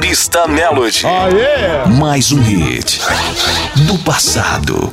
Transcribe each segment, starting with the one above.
Pista Melody. Ah, yeah. Mais um hit do passado.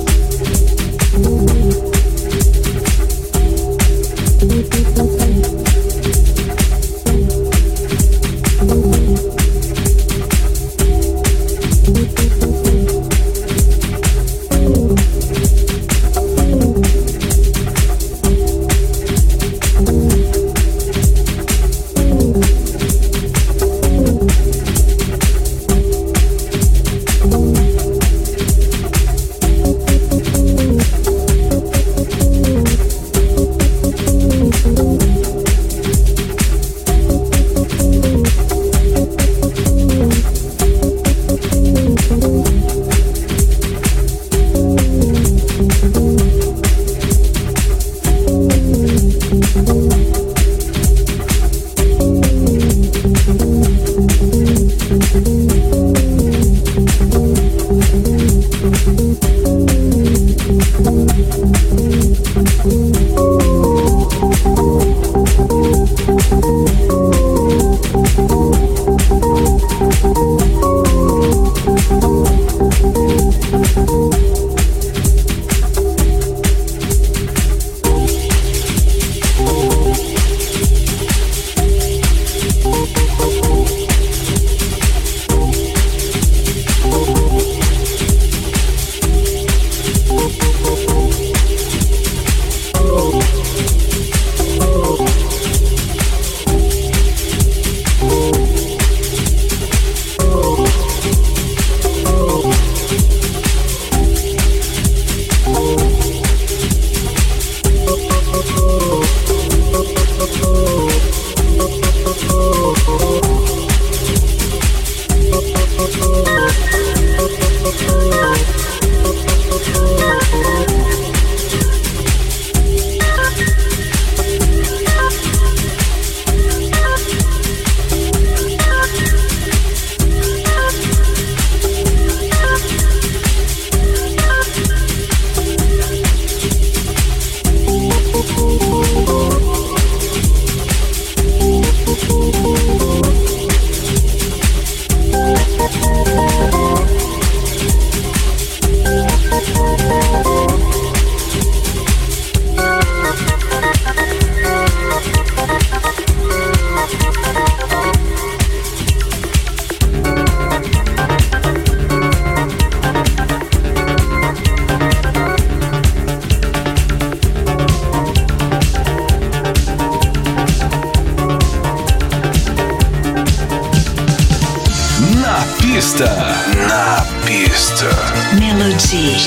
Melody.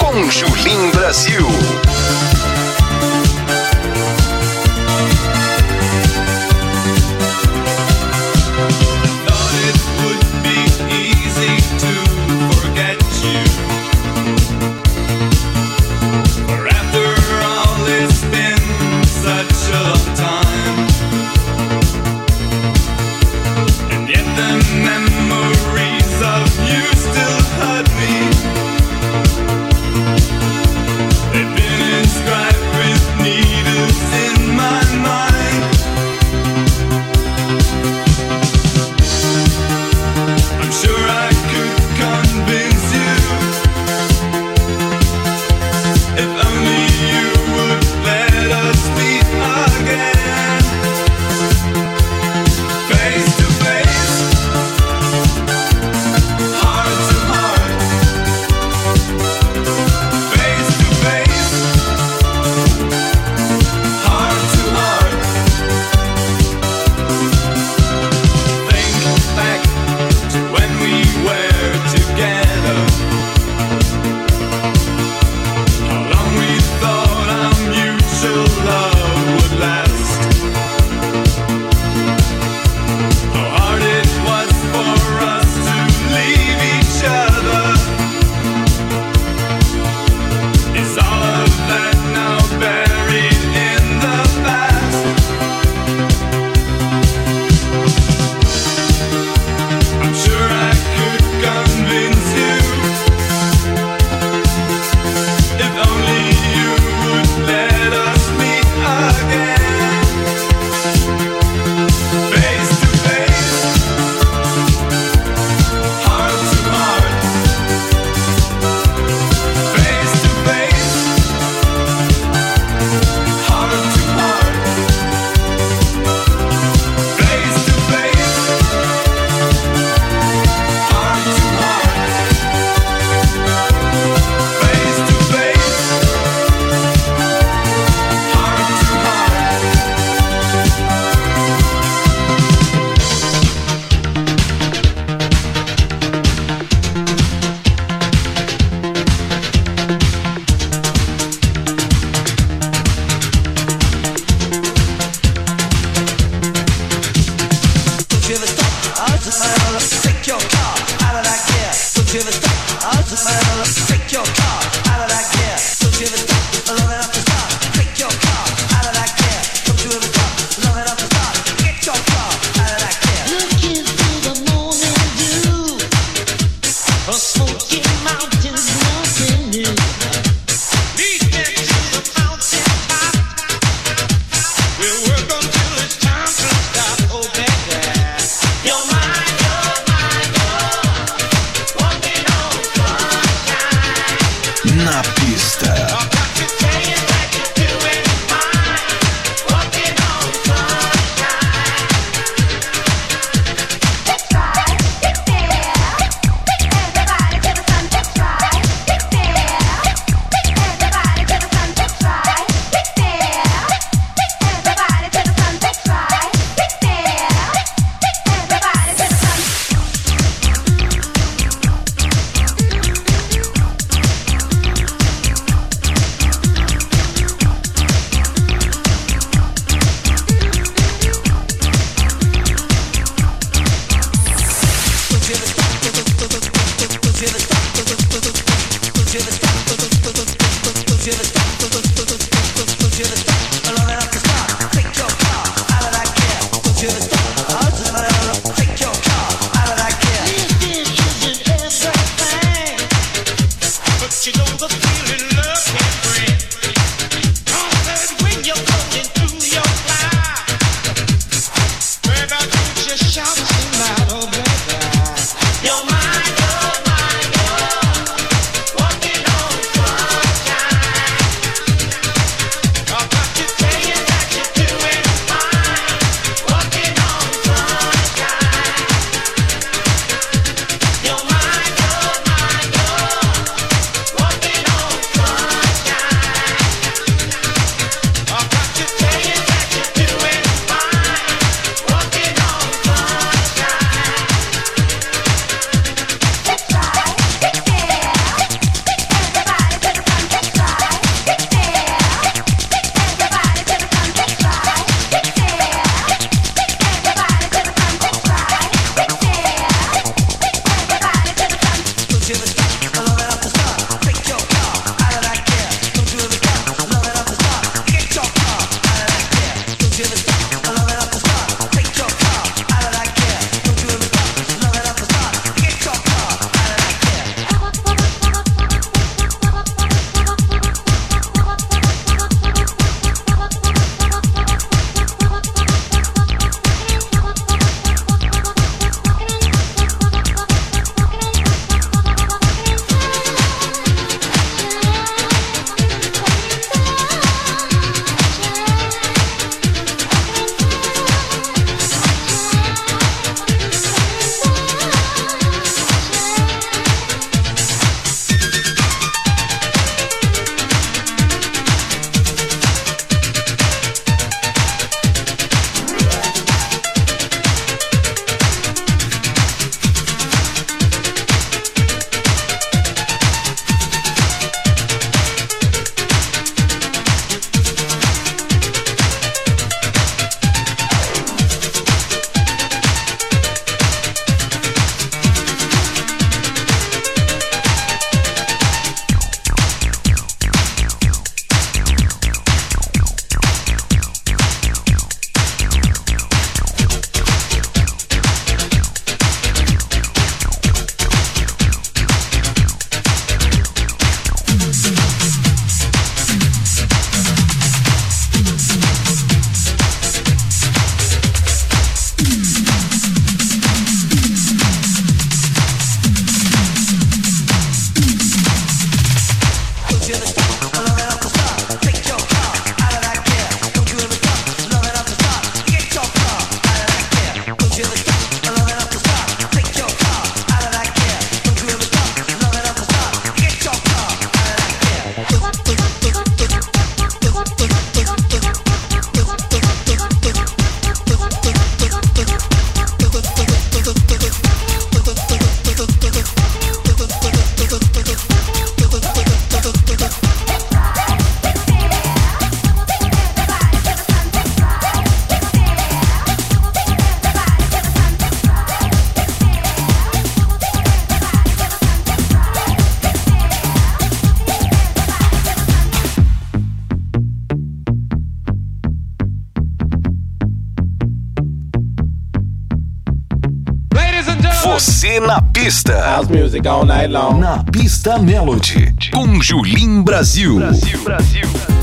Com Julim Brasil. pista. House music all night long. Na pista Melody. Com Julim Brasil. Brasil, Brasil.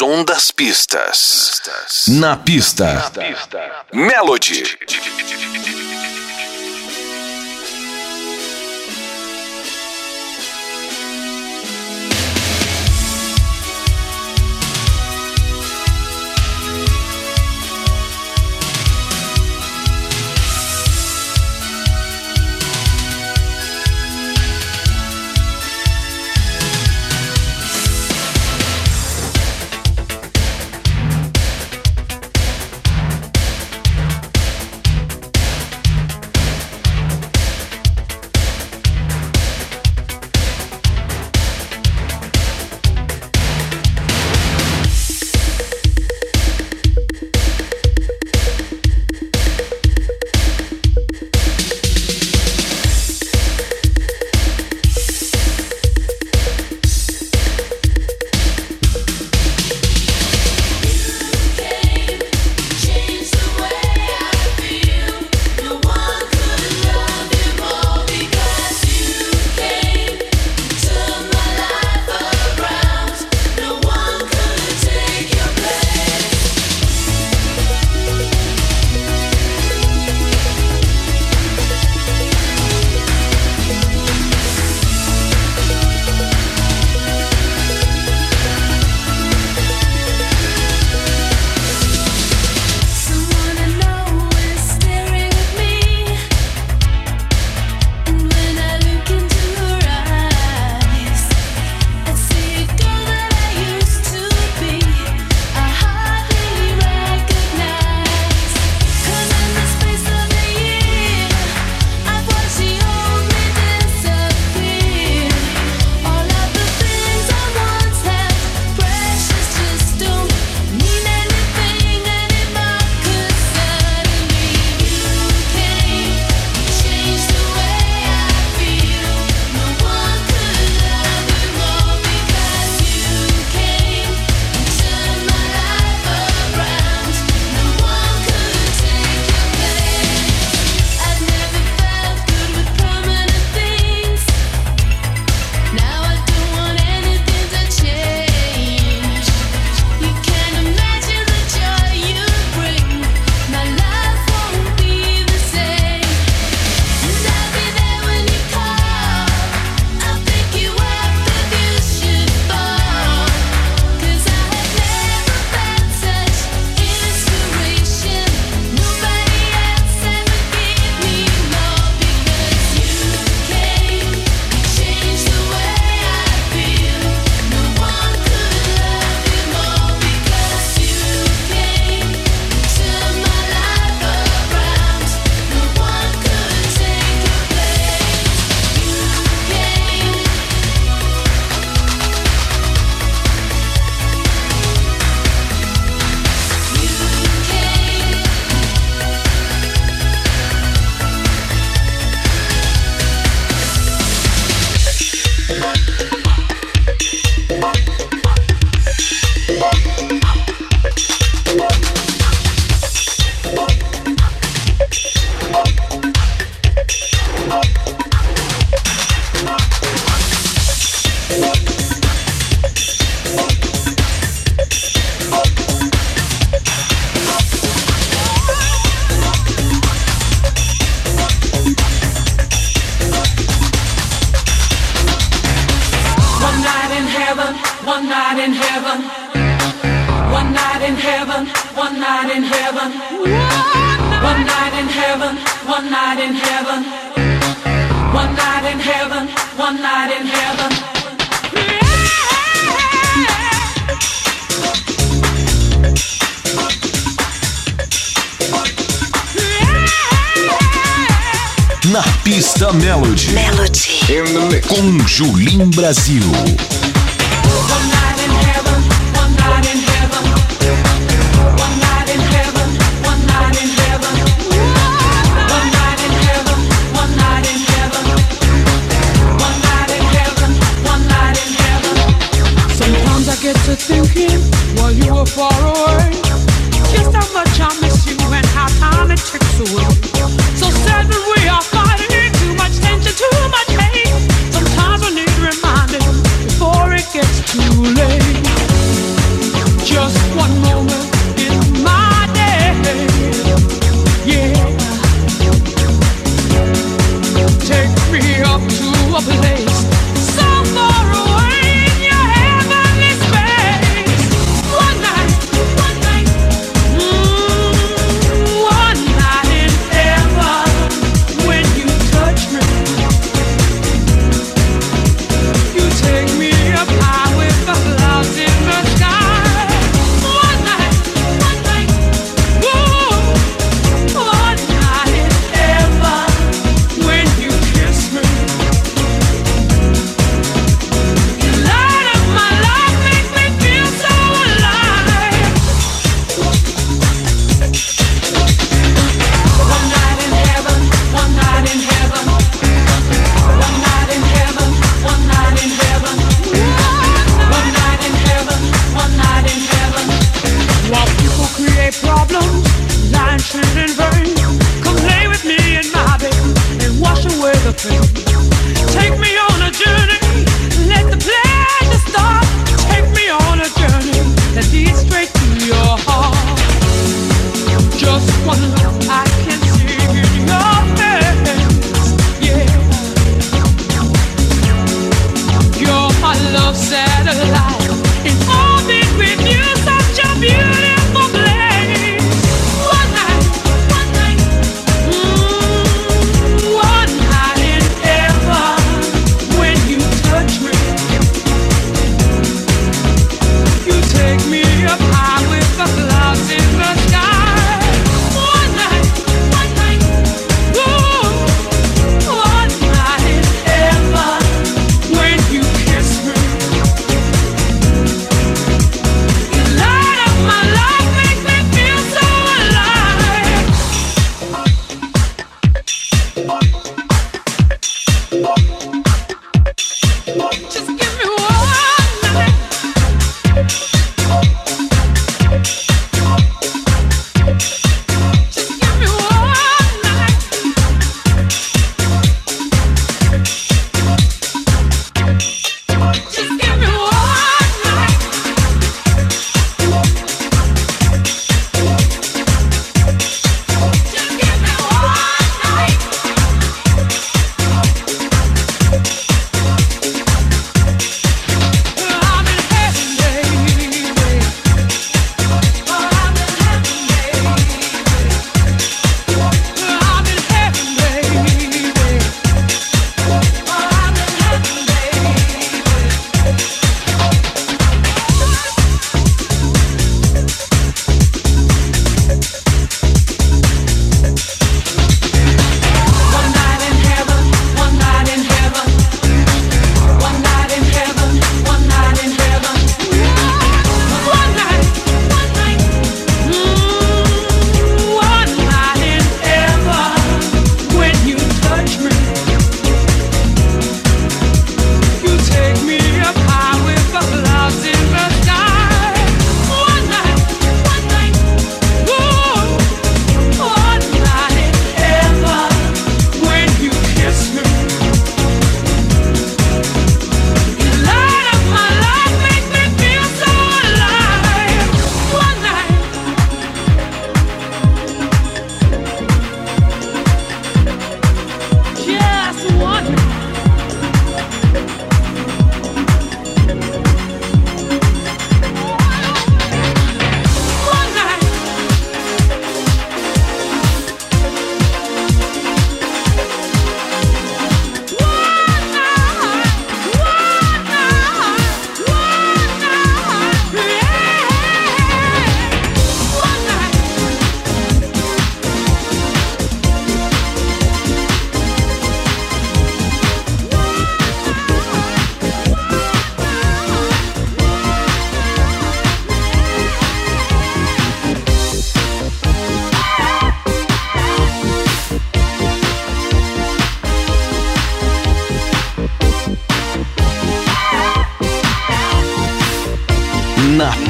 Som das pistas. Na pista. Melody. Brasil. Melody.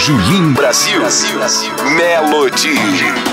Julim Brasil. I'm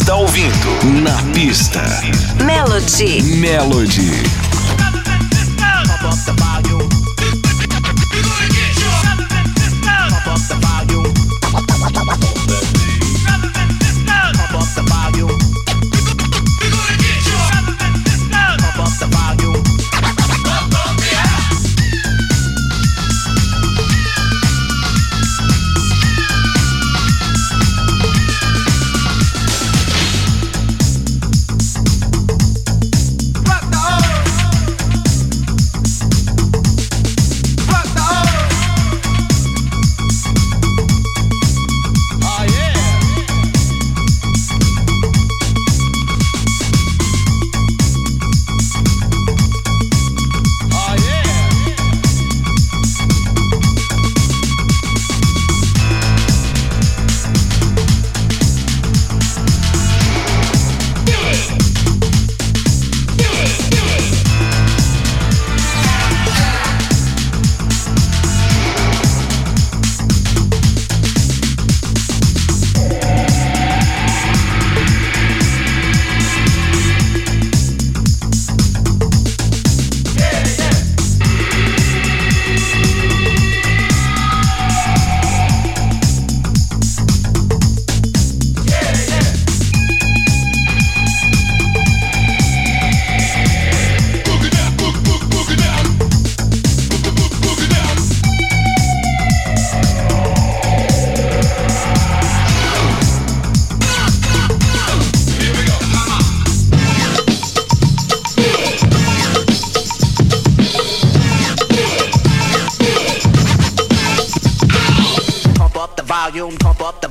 está ouvindo Na pista. Melody. Melody.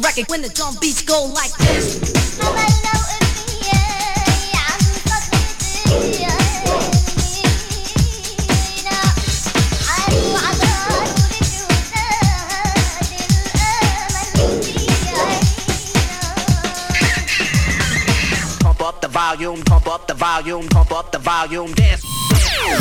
the record. When the drum beats go like this. Pump up the volume, pump up the volume, pump up the volume.